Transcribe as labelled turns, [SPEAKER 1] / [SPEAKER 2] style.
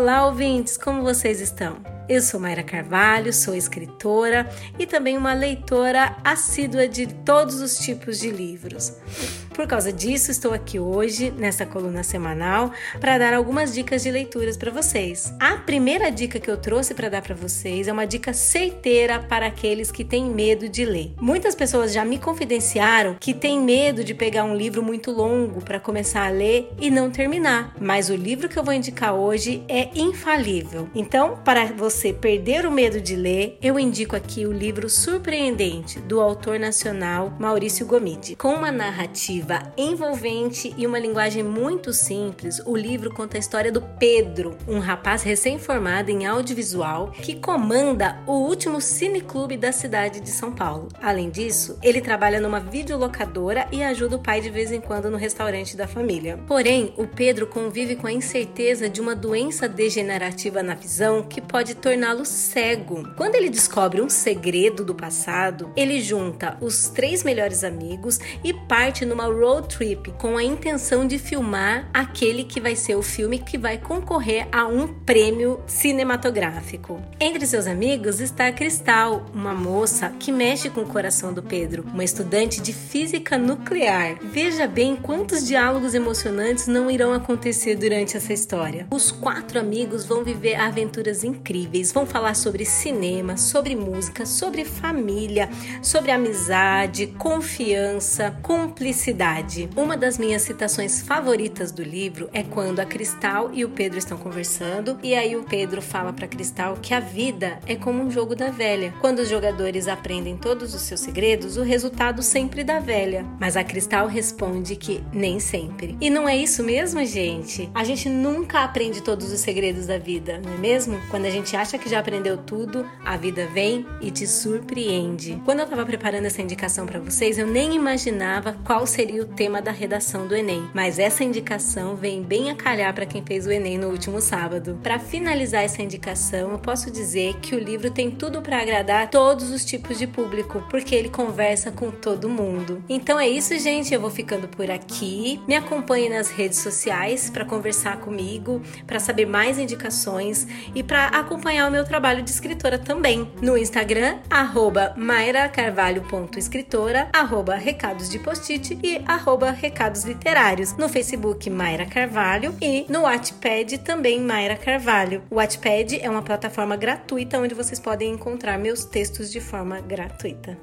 [SPEAKER 1] Olá, ouvintes, como vocês estão? Eu sou Mayra Carvalho, sou escritora e também uma leitora assídua de todos os tipos de livros. Por causa disso, estou aqui hoje, nesta coluna semanal, para dar algumas dicas de leituras para vocês. A primeira dica que eu trouxe para dar para vocês é uma dica certeira para aqueles que têm medo de ler. Muitas pessoas já me confidenciaram que têm medo de pegar um livro muito longo para começar a ler e não terminar, mas o livro que eu vou indicar hoje é infalível. Então, para você perder o medo de ler, eu indico aqui o livro Surpreendente do autor nacional Maurício Gomide, com uma narrativa envolvente e uma linguagem muito simples, o livro conta a história do Pedro, um rapaz recém-formado em audiovisual que comanda o último cineclube da cidade de São Paulo. Além disso, ele trabalha numa videolocadora e ajuda o pai de vez em quando no restaurante da família. Porém, o Pedro convive com a incerteza de uma doença degenerativa na visão que pode torná-lo cego. Quando ele descobre um segredo do passado, ele junta os três melhores amigos e parte numa road trip com a intenção de filmar aquele que vai ser o filme que vai concorrer a um prêmio cinematográfico. Entre seus amigos está a Cristal, uma moça que mexe com o coração do Pedro, uma estudante de física nuclear. Veja bem quantos diálogos emocionantes não irão acontecer durante essa história. Os quatro amigos vão viver aventuras incríveis, vão falar sobre cinema, sobre música, sobre família, sobre amizade, confiança, cumplicidade Uma das minhas citações favoritas do livro é quando a Cristal e o Pedro estão conversando e aí o Pedro fala para Cristal que a vida é como um jogo da velha. Quando os jogadores aprendem todos os seus segredos, o resultado sempre dá velha. Mas a Cristal responde que nem sempre. E não é isso mesmo, gente? A gente nunca aprende todos os segredos da vida, não é mesmo? Quando a gente acha que já aprendeu tudo, a vida vem e te surpreende. Quando eu estava preparando essa indicação para vocês, eu nem imaginava qual seria o tema da redação do Enem, mas essa indicação vem bem a calhar para quem fez o Enem no último sábado. Para finalizar essa indicação, eu posso dizer que o livro tem tudo para agradar todos os tipos de público, porque ele conversa com todo mundo. Então é isso, gente. Eu vou ficando por aqui. Me acompanhe nas redes sociais para conversar comigo, para saber mais indicações e para acompanhar o meu trabalho de escritora também. No Instagram, arroba mairacarvalho.escritora, arroba recados de post-it arroba Recados Literários, no Facebook Mayra Carvalho e no Wattpad também Mayra Carvalho. O Wattpad é uma plataforma gratuita onde vocês podem encontrar meus textos de forma gratuita.